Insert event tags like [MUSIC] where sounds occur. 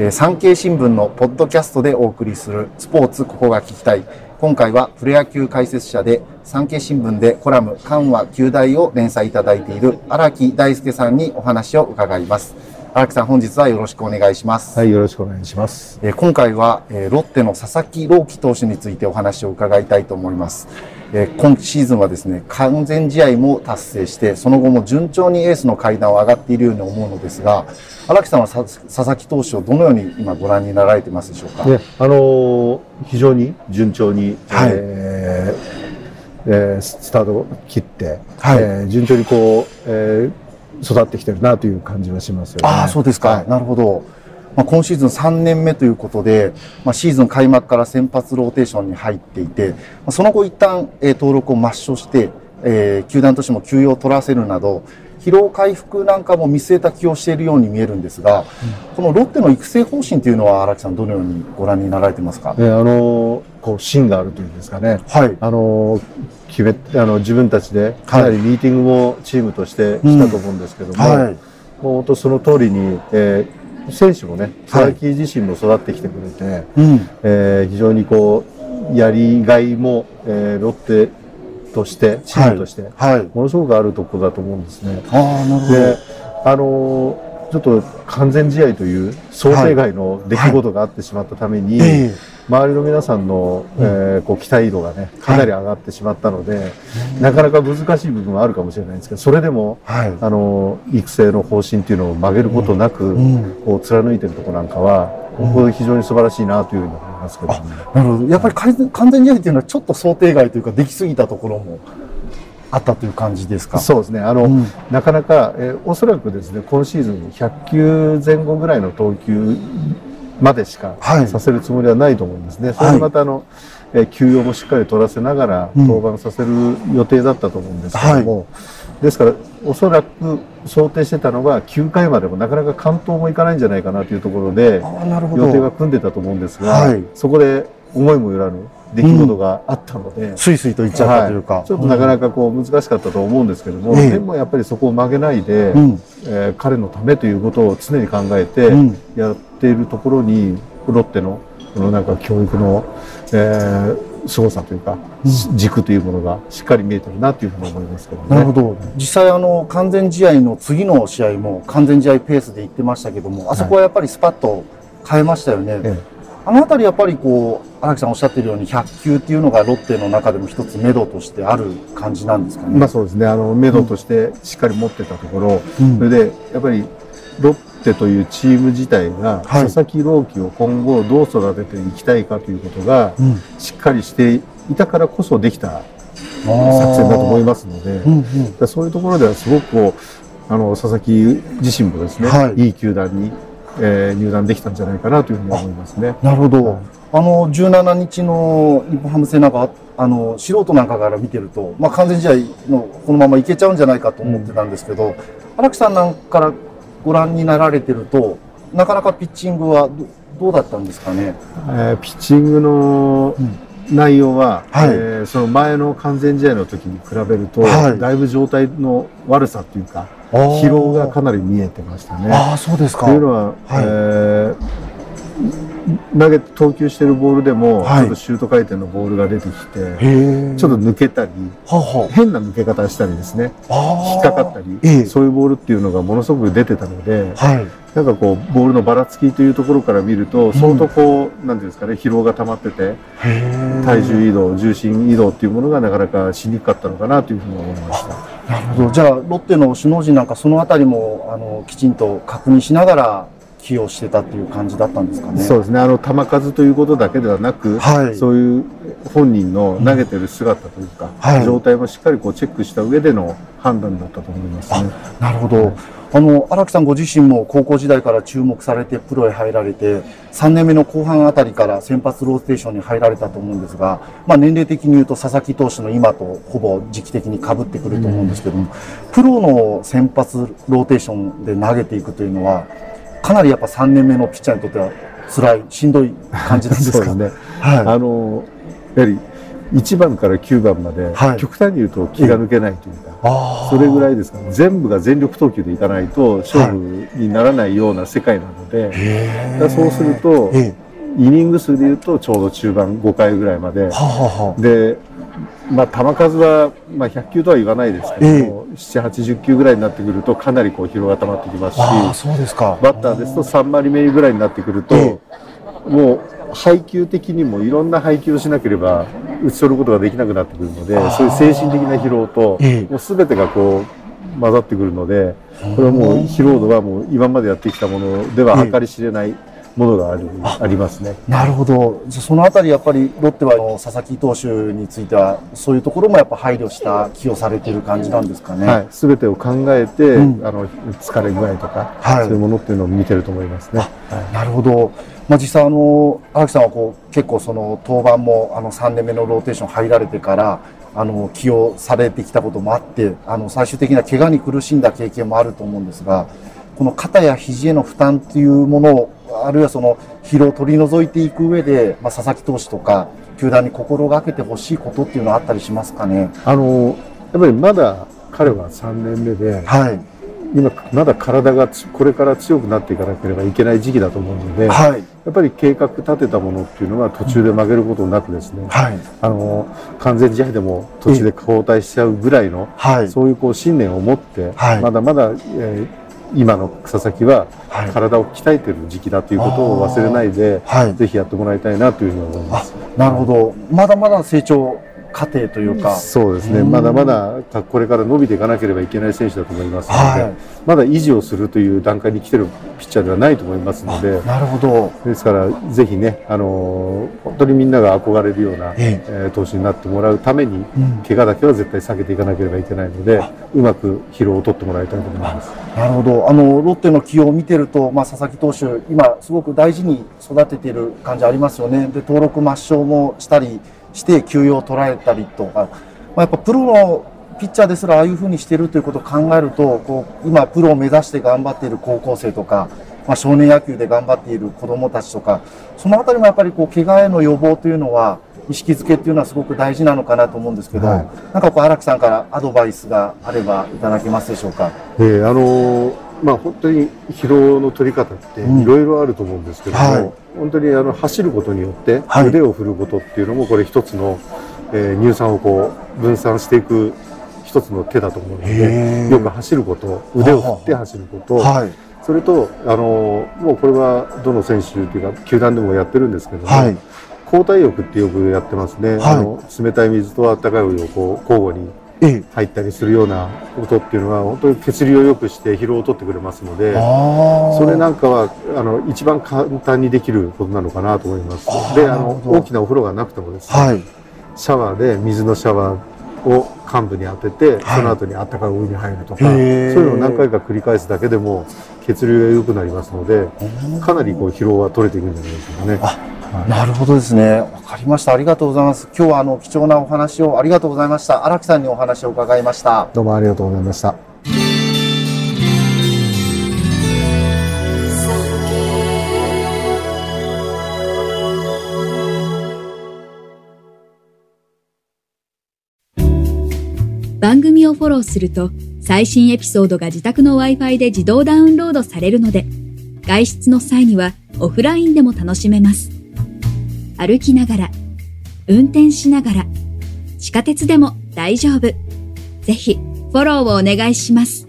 えー、産経新聞のポッドキャストでお送りするスポーツここが聞きたい。今回はプロ野球解説者で産経新聞でコラム緩和球大を連載いただいている荒木大輔さんにお話を伺います。荒木さん本日はよろしくお願いします。はい、よろしくお願いします。えー、今回は、えー、ロッテの佐々木朗希投手についてお話を伺いたいと思います。えー、今シーズンはですね、完全試合も達成して、その後も順調にエースの階段を上がっているように思うのですが、荒木さんは佐々木投手をどのように今ご覧になられてますでしょうか？ね、あのー、非常に順調に、はい、えー、えー、スタートを切って、はい、えー、順調にこう、えー、育ってきてるなという感じはしますよね。ああ、そうですか。はい、なるほど。まあ、今シーズン3年目ということで、まあ、シーズン開幕から先発ローテーションに入っていて、まあ、その後一旦、えー、登録を抹消して、えー、球団としても休養を取らせるなど、疲労回復なんかも見据えた起用しているように見えるんですが、うん、このロッテの育成方針というのは荒木さんどのようにご覧になられてますか、えー、あのこう芯があるというんですかね、はい、あの決めあの自分たちでかなりミーティングもチームとしてしたと思うんですけども、はい、もう本当その通りに、えー選手もね、佐々木自身も育ってきてくれて、はいえー、非常にこう、やりがいも、えー、ロッテとして、チームとして、はい、ものすごくあるところだと思うんですね。あなるほど。で、あのーちょっと完全試合という想定外の出来事があってしまったために、はいはい、周りの皆さんの、えー、こう期待度がね、かなり上がってしまったので、はい、なかなか難しい部分はあるかもしれないんですけど、それでも、あの、育成の方針っていうのを曲げることなく、こう貫いてるとこなんかは、僕は非常に素晴らしいなというふうに思いますけど、ね、なるほど。やっぱり完全試合っていうのはちょっと想定外というか、できすぎたところもあったという感じですか？そうですね。あの、うん、なかなか、えー、おそらくですね、今シーズン100球前後ぐらいの投球までしかさせるつもりはないと思うんですね。はい、それでまたあの、えー、休養もしっかり取らせながら登板させる予定だったと思うんですけども、はい、ですから、おそらく想定してたのが9回までもなかなか完投もいかないんじゃないかなというところで、予定が組んでたと思うんですが、はい、そこで思いもよらぬ出来事があったので、スイスイと言っちゃったというか、はい、ちょっとなかなかこう難しかったと思うんですけども、うん、でもやっぱりそこを曲げないで、うん、えー、彼のためということを常に考えてやっているところに、ロッテのこのなんか教育の、えー、凄さというか、うん、軸というものがしっかり見えてるなというふうに思いますけどね。なるほど。実際あの完全試合の次の試合も完全試合ペースで行ってましたけども、あそこはやっぱりスパッと変えましたよね。ええあの辺りやっぱりこう荒木さんおっしゃってるように100球っていうのがロッテの中でも一つ目処としてある感じなんですかね？まあそうですね。あの目処としてしっかり持ってたところ、うん、それでやっぱりロッテというチーム自体が、佐々木朗希を今後どう育てていきたいかということが、しっかりしていたからこそできた作戦だと思いますので、うんうん、そういうところではすごくこうあの佐々木自身もですね、はい、いい球団にえー、入団できたんじゃないかなというふうに思いますね。なるほど。あの、17日の日本ハム戦なんか、あの、素人なんかから見てると、まあ、完全試合のこのままいけちゃうんじゃないかと思ってたんですけど、荒、うん、木さんなんかからご覧になられてると、なかなかピッチングはどうだったんですかね？えー、ピッチングの、内容は、はい、えー、その前の完全試合の時に比べると、はい、だいぶ状態の悪さというか、疲労がかなり見えてましたね。あそうですか。というのは、はい、えー、投げ投球してるボールでも、ちょっとシュート回転のボールが出てきて、ちょっと抜けたり、変な抜け方したりですね、引っかかったり、そういうボールっていうのがものすごく出てたので、はい、なんかこうボールのばらつきというところから見ると相当こう、うん、なんていうんですかね疲労が溜まってて体重移動重心移動っていうものがなかなかしにくかったのかなというふうに思いましたなるほど。じゃあロッテの首脳陣なんかそのあたりもあのきちんと確認しながら起用してたっていう感じだったんですかね。そうですね。あの球数ということだけではなく、はい、そういう本人の投げてる姿というか、はい、状態もしっかりこうチェックした上での判断だったと思いますね。なるほど。あの荒木さんご自身も高校時代から注目されてプロへ入られて3年目の後半あたりから先発ローテーションに入られたと思うんですが、まあ、年齢的に言うと佐々木投手の今とほぼ時期的にかぶってくると思うんですけども、うん、プロの先発ローテーションで投げていくというのはかなりやっぱ3年目のピッチャーにとっては辛いしんどい感じ [LAUGHS] なんですかね。はい、あのやはり1番から9番まで、はい、極端に言うと気が抜けないというか、それぐらいですかね。全部が全力投球でいかないと勝負にならないような世界なので、はい、そうすると、イニング数でいうとちょうど中盤5回ぐらいまで、ははで、まあ、球数は、まあ、100球とは言わないですけども、えー、7、80球ぐらいになってくるとかなりこう疲労が溜まってきますしそうですか。バッターですと3割目ぐらいになってくると、えー、もう配球的にもいろんな配球をしなければ打ち取ることができなくなってくるのでそういう精神的な疲労と、えー、もう全てがこう混ざってくるのでこれはもう疲労度はもう今までやってきたものでは計り知れない、ものがあるありますね。なるほど。そのあたりやっぱりロッテは佐々木投手についてはそういうところもやっぱ配慮した起用されている感じなんですかね。はい。すべてを考えて、うん、あの疲れ具合とか、はい、そういうものっていうのを見てると思いますね。なるほど。まあ実際あの荒木さんはこう結構その登板もあの3年目のローテーション入られてからあの起用されてきたこともあってあの最終的には怪我に苦しんだ経験もあると思うんですがこの肩や肘への負担というものをあるいはその疲労を取り除いていく上で、まあ、佐々木投手とか球団に心がけてほしいことっていうのはあったりしますかね？あのやっぱりまだ彼は3年目で、はい、今まだ体がこれから強くなっていかなければいけない時期だと思うので、はい、やっぱり計画立てたものっていうのは途中で曲げることなくですね、はい、あの完全試合でも途中で交代しちゃうぐらいの、はい、そういうこう信念を持って、まだまだ、えー今の佐々木は体を鍛えてる時期だということを忘れないで、はい、ぜひやってもらいたいなというふうに思います。なるほど。まだまだ成長過程というか。そうですね。まだまだこれから伸びていかなければいけない選手だと思いますので、はい、まだ維持をするという段階に来てるピッチャーではないと思いますので、なるほど。ですから、ぜひね、あのー、本当にみんなが憧れるような、ええー、投手になってもらうために、うん、怪我だけは絶対避けていかなければいけないので、うまく疲労を取ってもらいたいと思います。なるほど。あの、ロッテの起用を見てると、まあ、佐々木投手、今、すごく大事に育てている感じありますよね。で、登録抹消もしたり、して休養を取られたりとか、まあ、やっぱプロのピッチャーですらああいうふうにしてるということを考えるとこう今プロを目指して頑張っている高校生とか、まあ、少年野球で頑張っている子どもたちとかそのあたりもやっぱりこう怪我への予防というのは意識づけっていうのはすごく大事なのかなと思うんですけど、はい、なんかこう荒木さんからアドバイスがあればいただけますでしょうか？えー、あのーまあ、本当に疲労の取り方っていろいろあると思うんですけども、うんはい、本当にあの走ることによって腕を振ることっていうのもこれ一つの、えー、乳酸をこう分散していく一つの手だと思うのでよく走ること腕を振って走ること、はい、それとあのもうこれはどの選手というか球団でもやってるんですけども、はい、交代浴ってよくやってますね、あの冷たい水と温かいお湯をこう交互に入ったりするようなことっていうのは本当に血流を良くして疲労を取ってくれますのでそれなんかはあの一番簡単にできることなのかなと思います。であの大きなお風呂がなくてもですね、はい、シャワーで水のシャワーを患部に当てて、その後に温かいお湯に入るとかそういうのを何回か繰り返すだけでも血流が良くなりますのでかなりこう疲労は取れていくんじゃないでしょうかね。なるほどですね。わかりました。ありがとうございます。今日はあの貴重なお話をありがとうございました。荒木さんにお話を伺いました。どうもありがとうございました。番組をフォローすると最新エピソードが自宅の Wi-Fi で自動ダウンロードされるので外出の際にはオフラインでも楽しめます。歩きながら、運転しながら、地下鉄でも大丈夫。ぜひ、フォローをお願いします。